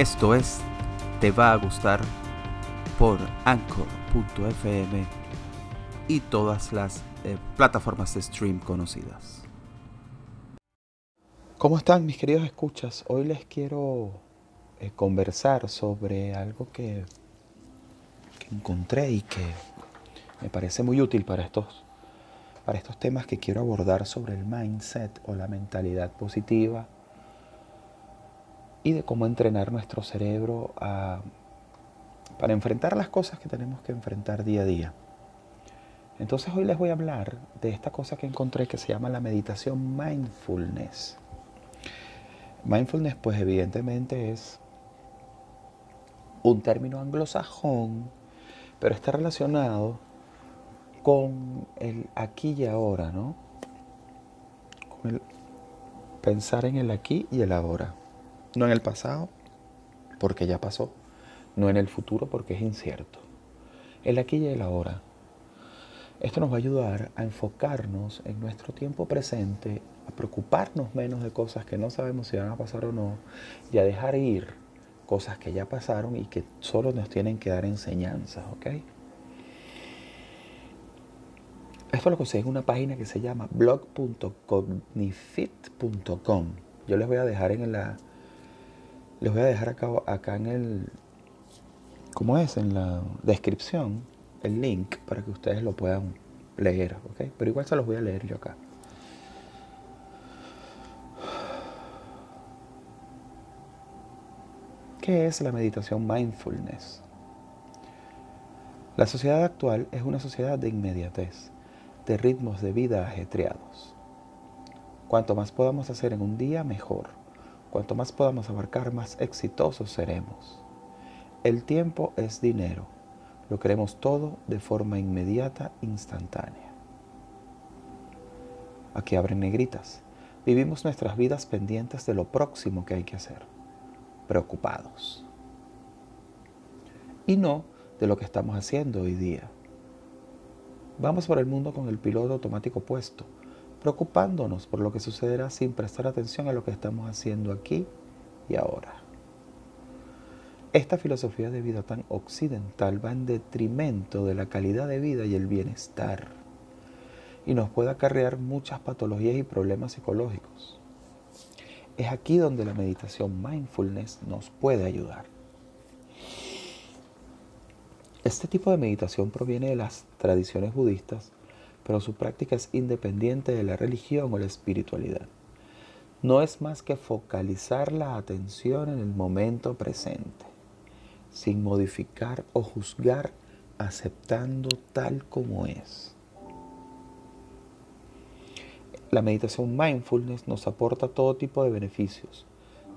Esto es Te va a gustar por anchor.fm y todas las eh, plataformas de stream conocidas. ¿Cómo están mis queridos escuchas? Hoy les quiero eh, conversar sobre algo que, que encontré y que me parece muy útil para estos, para estos temas que quiero abordar sobre el mindset o la mentalidad positiva y de cómo entrenar nuestro cerebro para enfrentar las cosas que tenemos que enfrentar día a día. Entonces hoy les voy a hablar de esta cosa que encontré que se llama la meditación mindfulness. Mindfulness pues evidentemente es un término anglosajón, pero está relacionado con el aquí y ahora, ¿no? Con el pensar en el aquí y el ahora. No en el pasado, porque ya pasó. No en el futuro, porque es incierto. El aquí y el ahora. Esto nos va a ayudar a enfocarnos en nuestro tiempo presente, a preocuparnos menos de cosas que no sabemos si van a pasar o no, y a dejar ir cosas que ya pasaron y que solo nos tienen que dar enseñanzas, ¿ok? Esto lo conseguí en una página que se llama blog.cognifit.com. Yo les voy a dejar en la, les voy a dejar acá, acá en el, ¿cómo es? En la descripción, el link para que ustedes lo puedan leer, ¿ok? Pero igual se los voy a leer yo acá. ¿Qué es la meditación mindfulness? La sociedad actual es una sociedad de inmediatez, de ritmos de vida ajetreados. Cuanto más podamos hacer en un día, mejor. Cuanto más podamos abarcar, más exitosos seremos. El tiempo es dinero. Lo queremos todo de forma inmediata, instantánea. Aquí abren negritas. Vivimos nuestras vidas pendientes de lo próximo que hay que hacer. Preocupados. Y no de lo que estamos haciendo hoy día. Vamos por el mundo con el piloto automático puesto preocupándonos por lo que sucederá sin prestar atención a lo que estamos haciendo aquí y ahora. Esta filosofía de vida tan occidental va en detrimento de la calidad de vida y el bienestar y nos puede acarrear muchas patologías y problemas psicológicos. Es aquí donde la meditación mindfulness nos puede ayudar. Este tipo de meditación proviene de las tradiciones budistas pero su práctica es independiente de la religión o la espiritualidad. No es más que focalizar la atención en el momento presente, sin modificar o juzgar, aceptando tal como es. La meditación mindfulness nos aporta todo tipo de beneficios.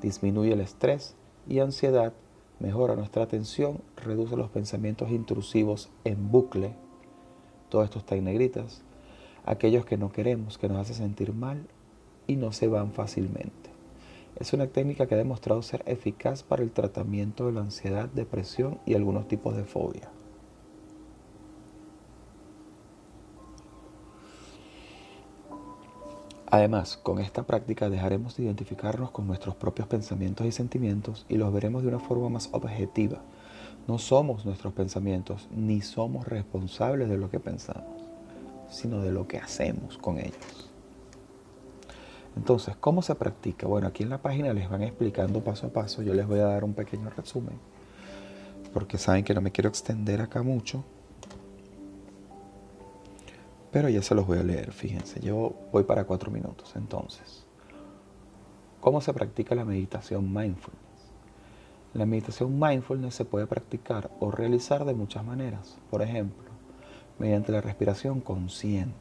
Disminuye el estrés y ansiedad, mejora nuestra atención, reduce los pensamientos intrusivos en bucle, todo esto está negritas, aquellos que no queremos, que nos hace sentir mal y no se van fácilmente. Es una técnica que ha demostrado ser eficaz para el tratamiento de la ansiedad, depresión y algunos tipos de fobia. Además, con esta práctica dejaremos de identificarnos con nuestros propios pensamientos y sentimientos y los veremos de una forma más objetiva, no somos nuestros pensamientos, ni somos responsables de lo que pensamos, sino de lo que hacemos con ellos. Entonces, ¿cómo se practica? Bueno, aquí en la página les van explicando paso a paso. Yo les voy a dar un pequeño resumen, porque saben que no me quiero extender acá mucho. Pero ya se los voy a leer, fíjense. Yo voy para cuatro minutos. Entonces, ¿cómo se practica la meditación mindful? La meditación mindfulness se puede practicar o realizar de muchas maneras. Por ejemplo, mediante la respiración consciente,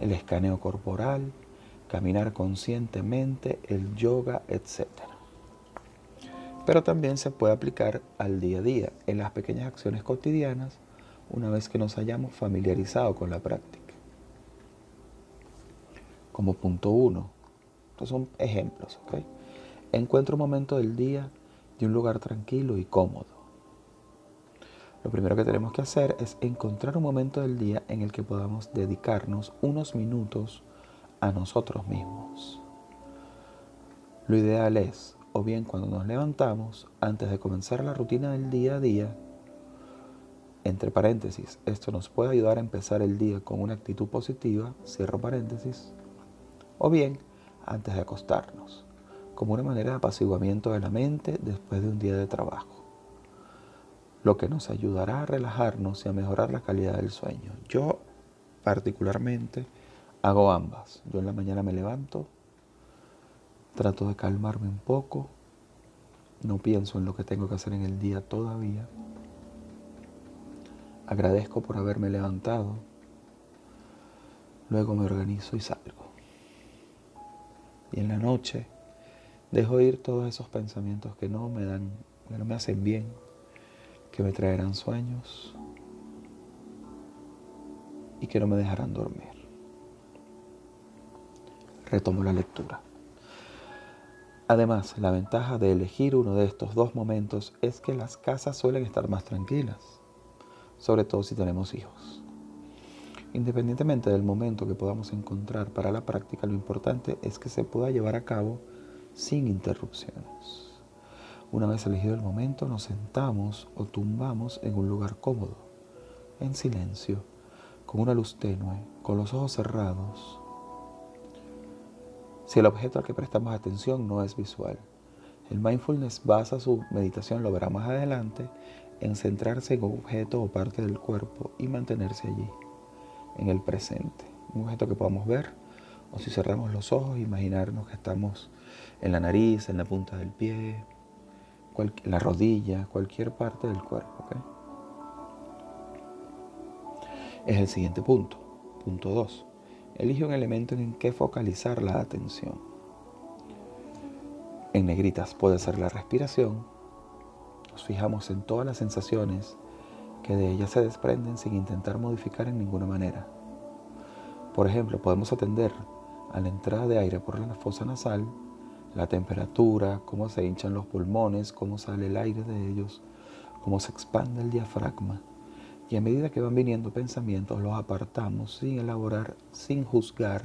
el escaneo corporal, caminar conscientemente, el yoga, etc. Pero también se puede aplicar al día a día, en las pequeñas acciones cotidianas, una vez que nos hayamos familiarizado con la práctica. Como punto uno. Estos son ejemplos, ¿ok? Encuentra un momento del día de un lugar tranquilo y cómodo. Lo primero que tenemos que hacer es encontrar un momento del día en el que podamos dedicarnos unos minutos a nosotros mismos. Lo ideal es o bien cuando nos levantamos, antes de comenzar la rutina del día a día, entre paréntesis, esto nos puede ayudar a empezar el día con una actitud positiva, cierro paréntesis, o bien antes de acostarnos, como una manera de apaciguamiento de la mente después de un día de trabajo, lo que nos ayudará a relajarnos y a mejorar la calidad del sueño. Yo particularmente hago ambas. Yo en la mañana me levanto, trato de calmarme un poco, no pienso en lo que tengo que hacer en el día todavía Agradezco por haberme levantado. Luego me organizo y salgo. Y en la noche dejo ir todos esos pensamientos que no me dan, que no me hacen bien, que me traerán sueños y que no me dejarán dormir. Retomo la lectura. Además, la ventaja de elegir uno de estos dos momentos es que las casas suelen estar más tranquilas sobre todo si tenemos hijos. Independientemente del momento que podamos encontrar para la práctica, lo importante es que se pueda llevar a cabo sin interrupciones. Una vez elegido el momento, nos sentamos o tumbamos en un lugar cómodo, en silencio, con una luz tenue, con los ojos cerrados. Si el objeto al que prestamos atención no es visual, el mindfulness basa su meditación, lo verá más adelante, en centrarse en un objeto o parte del cuerpo y mantenerse allí, en el presente. Un objeto que podamos ver, o si cerramos los ojos, imaginarnos que estamos en la nariz, en la punta del pie, la rodilla, cualquier parte del cuerpo. Es el siguiente punto. Punto 2. Elige un elemento en que focalizar la atención. En negritas puede ser la respiración, nos fijamos en todas las sensaciones que de ellas se desprenden sin intentar modificar en ninguna manera. Por ejemplo, podemos atender a la entrada de aire por la fosa nasal, la temperatura, cómo se hinchan los pulmones, cómo sale el aire de ellos, cómo se expande el diafragma. Y a medida que van viniendo pensamientos, los apartamos sin elaborar, sin juzgar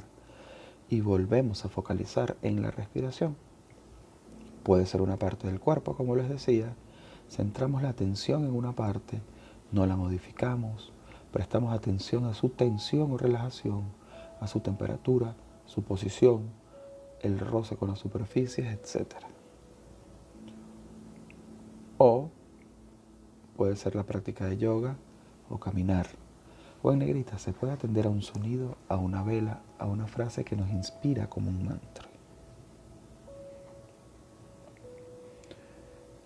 y volvemos a focalizar en la respiración. Puede ser una parte del cuerpo, como les decía, centramos la atención en una parte, no la modificamos, prestamos atención a su tensión o relajación, a su temperatura, su posición, el roce con las superficies, etc. O puede ser la práctica de yoga o caminar. O en negrita se puede atender a un sonido, a una vela, a una frase que nos inspira como un mantra.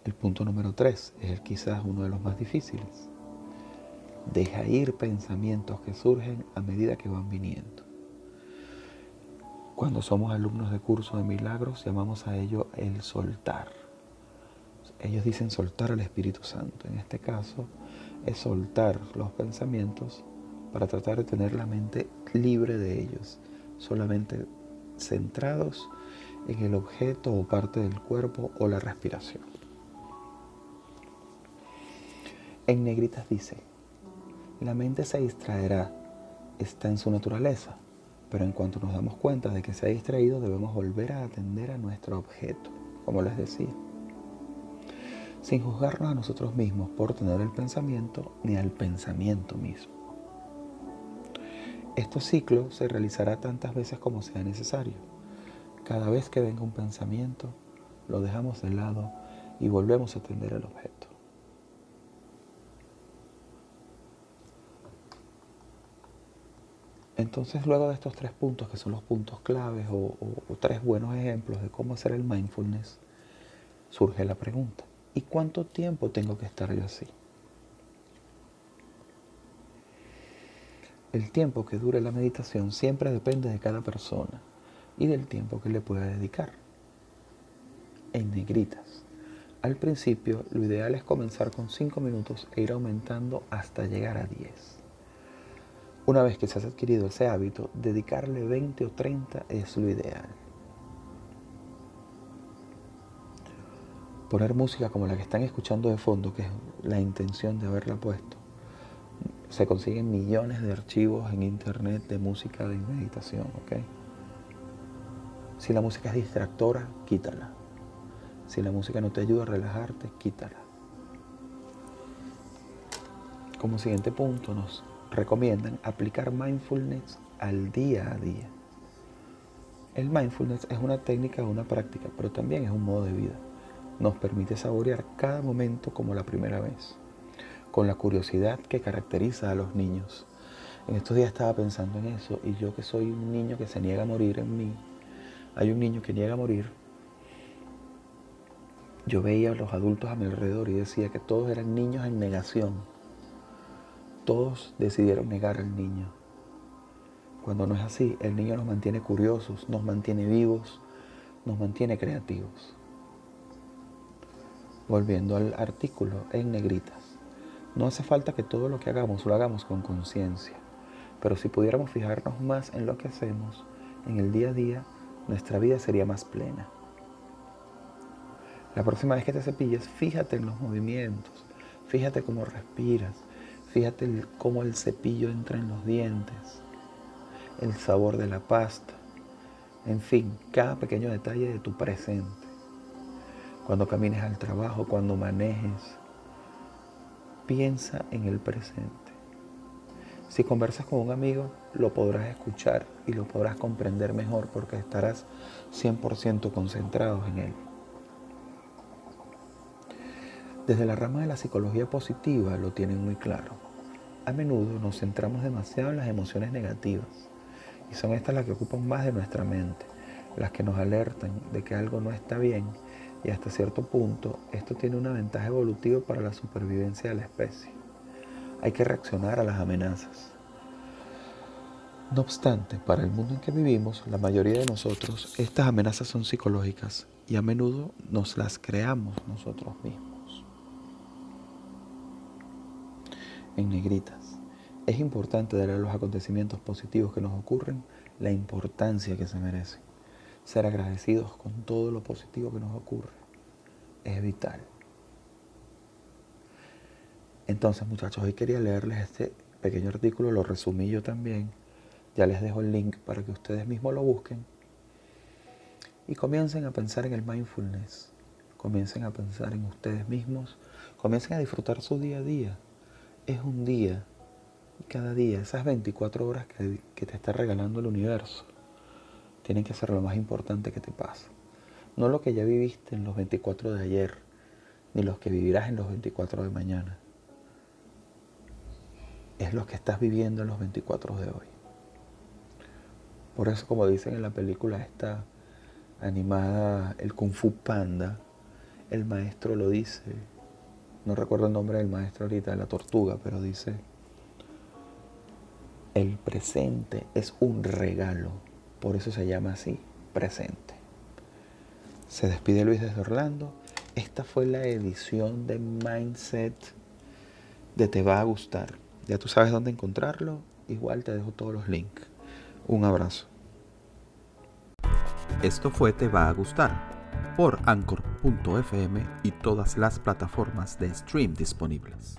El punto número tres es el quizás uno de los más difíciles. Deja ir pensamientos que surgen a medida que van viniendo. Cuando somos alumnos de curso de milagros llamamos a ello el soltar. Ellos dicen soltar al Espíritu Santo. En este caso es soltar los pensamientos para tratar de tener la mente libre de ellos, solamente centrados en el objeto o parte del cuerpo o la respiración. En negritas dice, la mente se distraerá, está en su naturaleza, pero en cuanto nos damos cuenta de que se ha distraído debemos volver a atender a nuestro objeto, como les decía, sin juzgarnos a nosotros mismos por tener el pensamiento ni al pensamiento mismo. Este ciclo se realizará tantas veces como sea necesario. Cada vez que venga un pensamiento, lo dejamos de lado y volvemos a atender al objeto. Entonces, luego de estos tres puntos, que son los puntos claves o, tres buenos ejemplos de cómo hacer el mindfulness, surge la pregunta, ¿y cuánto tiempo tengo que estar yo así? El tiempo que dure la meditación siempre depende de cada persona y del tiempo que le pueda dedicar. En negritas. Al principio, lo ideal es comenzar con 5 minutos e ir aumentando hasta llegar a 10. Una vez que se ha adquirido ese hábito, dedicarle 20 o 30 es lo ideal. Poner música como la que están escuchando de fondo, que es la intención de haberla puesto. Se consiguen millones de archivos en internet de música de meditación, ¿ok? Si la música es distractora, quítala. Si la música no te ayuda a relajarte, quítala. Como siguiente punto nos recomiendan aplicar mindfulness al día a día. El mindfulness es una técnica una práctica, pero también es un modo de vida. Nos permite saborear cada momento como la primera vez, con la curiosidad que caracteriza a los niños. En estos días estaba pensando en eso y yo que soy un niño que se niega a morir en mí, hay un niño que niega a morir. Yo veía a los adultos a mi alrededor y decía que todos eran niños en negación. Todos decidieron negar al niño. Cuando no es así, el niño nos mantiene curiosos, nos mantiene vivos, nos mantiene creativos. Volviendo al artículo en negritas. No hace falta que todo lo que hagamos lo hagamos con conciencia, pero si pudiéramos fijarnos más en lo que hacemos en el día a día, nuestra vida sería más plena. La próxima vez que te cepilles, fíjate en los movimientos, fíjate cómo respiras, fíjate cómo el cepillo entra en los dientes, el sabor de la pasta, en fin, cada pequeño detalle de tu presente. Cuando camines al trabajo, cuando manejes, piensa en el presente. Si conversas con un amigo, lo podrás escuchar y lo podrás comprender mejor porque estarás 100% concentrado en él. Desde la rama de la psicología positiva lo tienen muy claro. A menudo nos centramos demasiado en las emociones negativas y son estas las que ocupan más de nuestra mente, las que nos alertan de que algo no está bien y hasta cierto punto esto tiene una ventaja evolutiva para la supervivencia de la especie. Hay que reaccionar a las amenazas. No obstante, para el mundo en que vivimos, la mayoría de nosotros, estas amenazas son psicológicas y a menudo nos las creamos nosotros mismos. En negritas, es importante darle a los acontecimientos positivos que nos ocurren la importancia que se merecen ser agradecidos con todo lo positivo que nos ocurre es vital. Entonces, muchachos, hoy quería leerles este pequeño artículo, lo resumí yo también. Ya les dejo el link para que ustedes mismos lo busquen y comiencen a pensar en el mindfulness. Comiencen a pensar en ustedes mismos. Comiencen a disfrutar su día a día. Es un día cada día, esas 24 horas que, te está regalando el universo tienen que ser lo más importante que te pasa. No lo que ya viviste en los 24 de ayer, ni los que vivirás en los 24 de mañana. Es lo que estás viviendo en los 24 de hoy. Por eso, como dicen en la película esta animada, el Kung Fu Panda, el maestro lo dice, no recuerdo el nombre del maestro ahorita, de la tortuga, pero dice, el presente es un regalo por eso se llama así, presente. Se despide Luis desde Orlando. Esta fue la edición de Mindset de Te va a gustar. Ya tú sabes dónde encontrarlo. Igual te dejo todos los links. Un abrazo. Esto fue Te va a gustar por anchor.fm y todas las plataformas de stream disponibles.